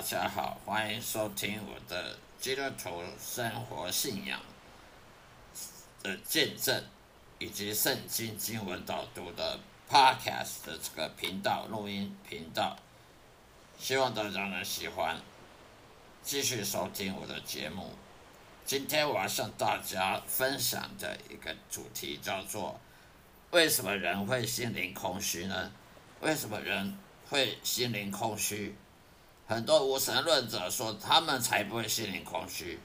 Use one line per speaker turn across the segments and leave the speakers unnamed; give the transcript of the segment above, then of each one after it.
大家好，欢迎收听我的基督徒生活信仰的见证，以及圣经经文导读的 Podcast 的这个频道录音频道，希望大家能喜欢，继续收听我的节目。今天我要向大家分享的一个主题叫做：为什么人会心灵空虚呢？为什么人会心灵空虚？很多无神论者说他们才不会心灵空虚。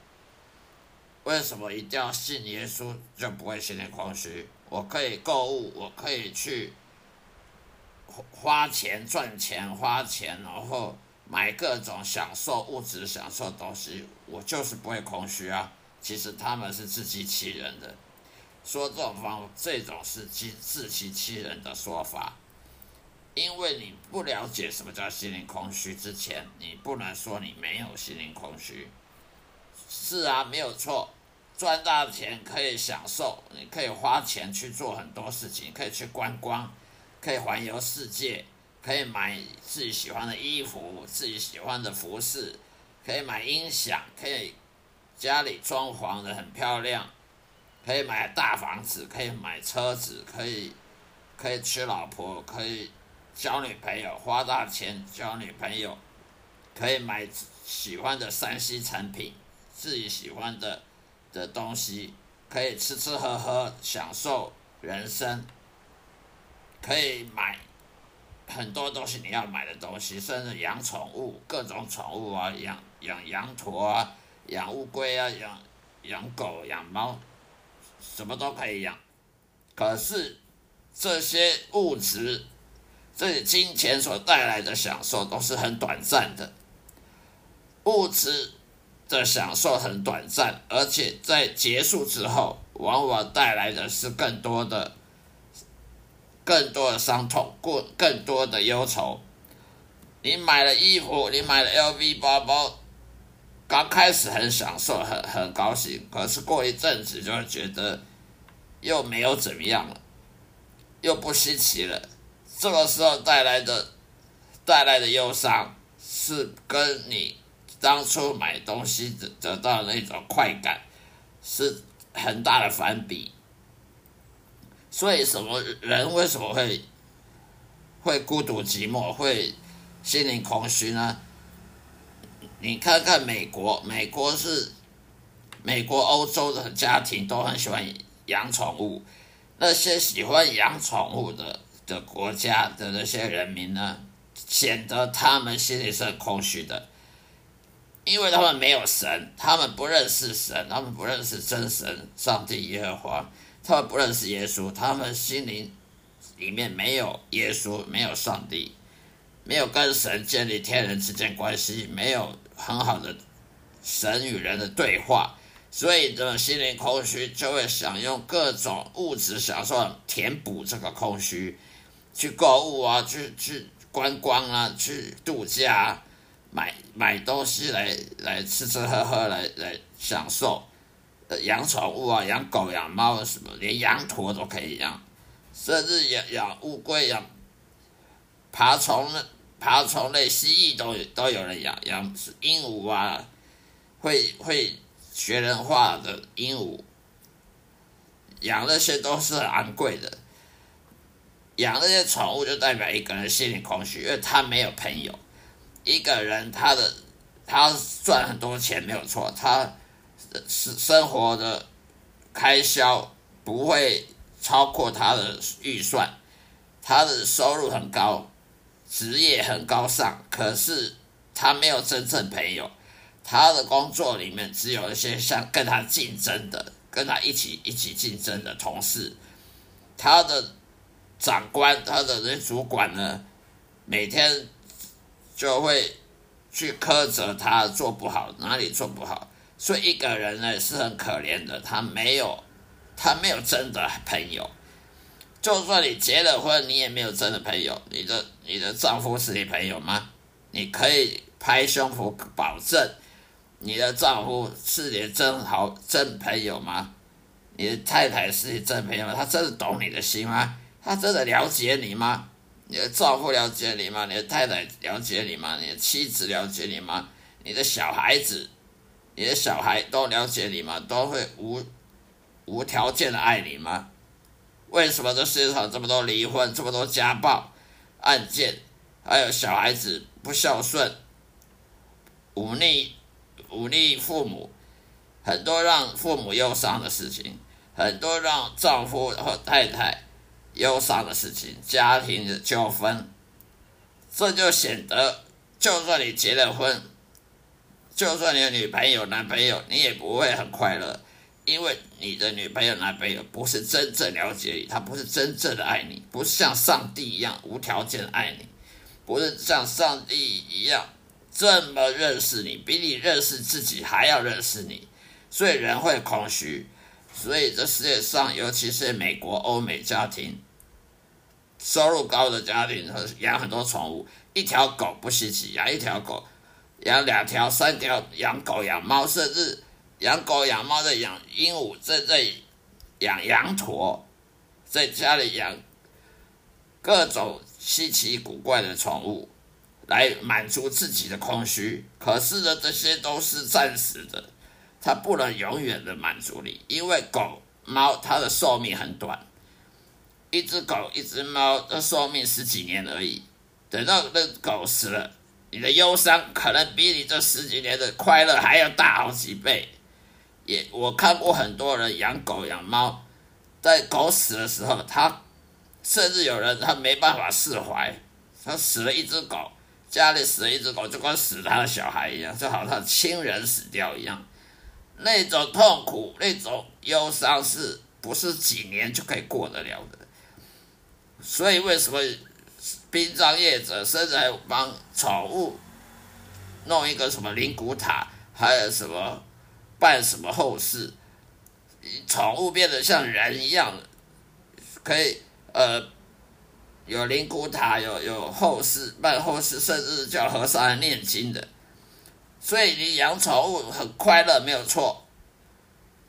为什么一定要信耶稣就不会心灵空虚？我可以购物，我可以去花钱赚钱花钱，然后买各种享受物质享受东西，我就是不会空虚啊。其实他们是自欺欺人的，说这种方这种是自自欺欺人的说法。因为你不了解什么叫心灵空虚之前，你不能说你没有心灵空虚。是啊，没有错，赚大钱可以享受，你可以花钱去做很多事情，可以去观光，可以环游世界，可以买自己喜欢的衣服、自己喜欢的服饰，可以买音响，可以家里装潢的很漂亮，可以买大房子，可以买车子，可以可以娶老婆，可以。交女朋友花大钱交女朋友，可以买喜欢的三 C 产品，自己喜欢的的东西，可以吃吃喝喝享受人生，可以买很多东西你要买的东西，甚至养宠物，各种宠物啊，养养羊驼啊，养乌龟啊，养养狗养猫，什么都可以养。可是这些物质。这些金钱所带来的享受都是很短暂的，物质的享受很短暂，而且在结束之后，往往带来的是更多的、更多的伤痛，过更多的忧愁。你买了衣服，你买了 LV 包包，刚开始很享受，很很高兴，可是过一阵子就会觉得又没有怎么样了，又不稀奇了。这个时候带来的带来的忧伤，是跟你当初买东西得得到的那种快感，是很大的反比。所以，什么人为什么会会孤独寂寞，会心灵空虚呢？你看看美国，美国是美国、欧洲的家庭都很喜欢养宠物，那些喜欢养宠物的。的国家的那些人民呢，显得他们心里是很空虚的，因为他们没有神，他们不认识神，他们不认识真神上帝耶和华，他们不认识耶稣，他们心灵里面没有耶稣，没有上帝，没有跟神建立天人之间关系，没有很好的神与人的对话，所以这种心灵空虚就会想用各种物质享受填补这个空虚。去购物啊，去去观光啊，去度假，买买东西来来吃吃喝喝来来享受，呃，养宠物啊，养狗养猫什么，连羊驼都可以养，甚至养养乌龟养爬虫爬虫类蜥蜴都都有人养养鹦鹉啊，会会学人话的鹦鹉，养那些都是很昂贵的。养那些宠物就代表一个人心里空虚，因为他没有朋友。一个人他的他赚很多钱没有错，他生生活的开销不会超过他的预算，他的收入很高，职业很高尚，可是他没有真正朋友。他的工作里面只有一些像跟他竞争的、跟他一起一起竞争的同事，他的。长官他的那主管呢，每天就会去苛责他做不好，哪里做不好，所以一个人呢是很可怜的，他没有他没有真的朋友，就算你结了婚，你也没有真的朋友。你的你的丈夫是你朋友吗？你可以拍胸脯保证，你的丈夫是你真好真朋友吗？你的太太是你真朋友吗？她真的懂你的心吗？他真的了解你吗？你的丈夫了解你吗？你的太太了解你吗？你的妻子了解你吗？你的小孩子，你的小孩都了解你吗？都会无无条件的爱你吗？为什么这世界上这么多离婚，这么多家暴案件，还有小孩子不孝顺、忤逆、忤逆父母，很多让父母忧伤的事情，很多让丈夫和太太。忧伤的事情，家庭的纠纷，这就显得，就算你结了婚，就算你有女朋友、男朋友，你也不会很快乐，因为你的女朋友、男朋友不是真正了解你，他不是真正的爱你，不是像上帝一样无条件爱你，不是像上帝一样这么认识你，比你认识自己还要认识你，所以人会空虚，所以这世界上，尤其是美国、欧美家庭。收入高的家庭和养很多宠物，一条狗不稀奇，养一条狗，养两条、三条，养狗、养猫，甚至养狗、养猫的养鹦鹉，在在养羊驼，在家里养各种稀奇古怪的宠物，来满足自己的空虚。可是呢，这些都是暂时的，它不能永远的满足你，因为狗、猫它的寿命很短。一只狗，一只猫的寿命十几年而已。等到那狗死了，你的忧伤可能比你这十几年的快乐还要大好几倍。也我看过很多人养狗养猫，在狗死的时候，他甚至有人他没办法释怀。他死了一只狗，家里死了一只狗，就跟死他的小孩一样，就好像亲人死掉一样。那种痛苦，那种忧伤，是不是几年就可以过得了的？所以，为什么殡葬业者甚至还帮宠物弄一个什么灵骨塔，还有什么办什么后事？宠物变得像人一样，可以呃有灵骨塔，有有后事办后事，甚至叫和尚来念经的。所以，你养宠物很快乐，没有错。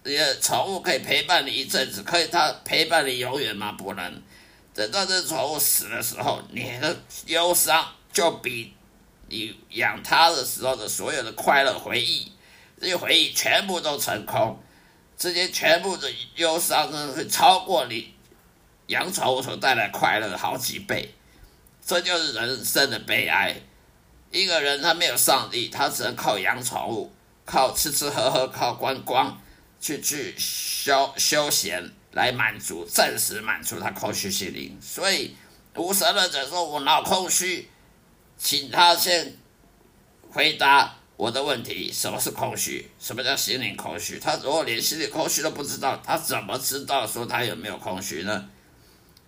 你的宠物可以陪伴你一阵子，可以它陪伴你永远吗？不能。等到这宠物死的时候，你的忧伤就比你养它的时候的所有的快乐回忆，这些回忆全部都成空，这些全部的忧伤呢，会超过你养宠物所带来快乐的好几倍。这就是人生的悲哀。一个人他没有上帝，他只能靠养宠物，靠吃吃喝喝，靠观光，去去休休闲。来满足，暂时满足他空虚心灵。所以无神论者说：“我脑空虚，请他先回答我的问题：什么是空虚？什么叫心灵空虚？他如果连心灵空虚都不知道，他怎么知道说他有没有空虚呢？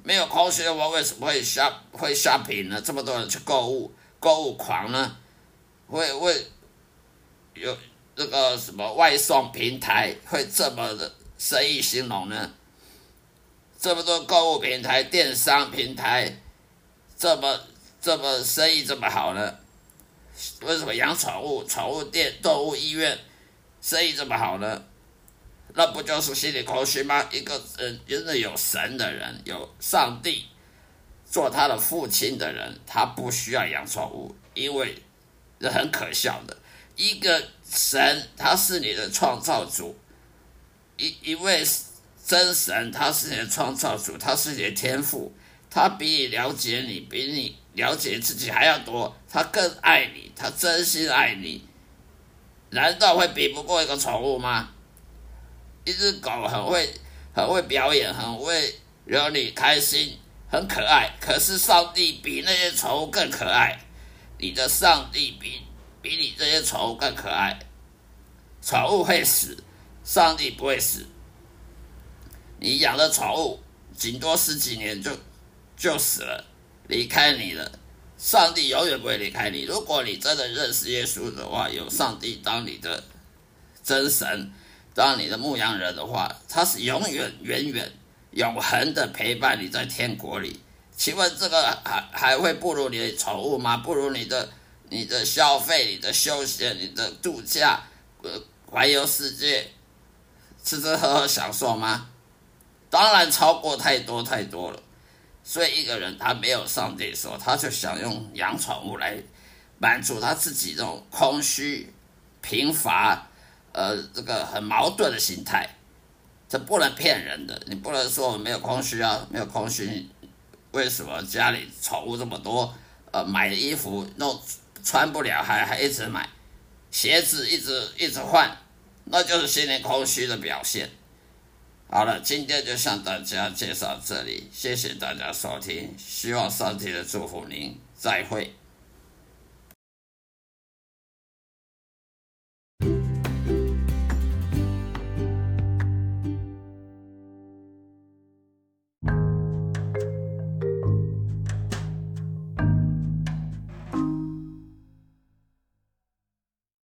没有空虚的话，为什么会下会下屏呢？这么多人去购物，购物狂呢？会会有这个什么外送平台会这么的生意兴隆呢？”这么多购物平台、电商平台，这么这么生意这么好呢？为什么养宠物、宠物店、动物医院生意这么好呢？那不就是心理空虚吗？一个人真的有神的人，有上帝做他的父亲的人，他不需要养宠物，因为这很可笑的。一个神，他是你的创造主，一一位。真神，他是你的创造主，他是你的天赋，他比你了解你，比你了解自己还要多，他更爱你，他真心爱你，难道会比不过一个宠物吗？一只狗很会，很会表演，很会惹你开心，很可爱。可是上帝比那些宠物更可爱，你的上帝比比你这些宠物更可爱。宠物会死，上帝不会死。你养的宠物顶多十几年就就死了，离开你了。上帝永远不会离开你。如果你真的认识耶稣的话，有上帝当你的真神，当你的牧羊人的话，他是永远、远远、永恒的陪伴你在天国里。请问这个还还会不如你的宠物吗？不如你的你的消费、你的休闲、你的度假、呃环游世界、吃吃喝喝享受吗？当然超过太多太多了，所以一个人他没有上帝的时候，他就想用养宠物来满足他自己这种空虚、贫乏，呃，这个很矛盾的心态。这不能骗人的，你不能说我没有空虚啊，没有空虚，为什么家里宠物这么多？呃，买的衣服弄穿不了，还还一直买，鞋子一直一直换，那就是心灵空虚的表现。好了，今天就向大家介绍这里，谢谢大家收听，希望上帝的祝福您，再会。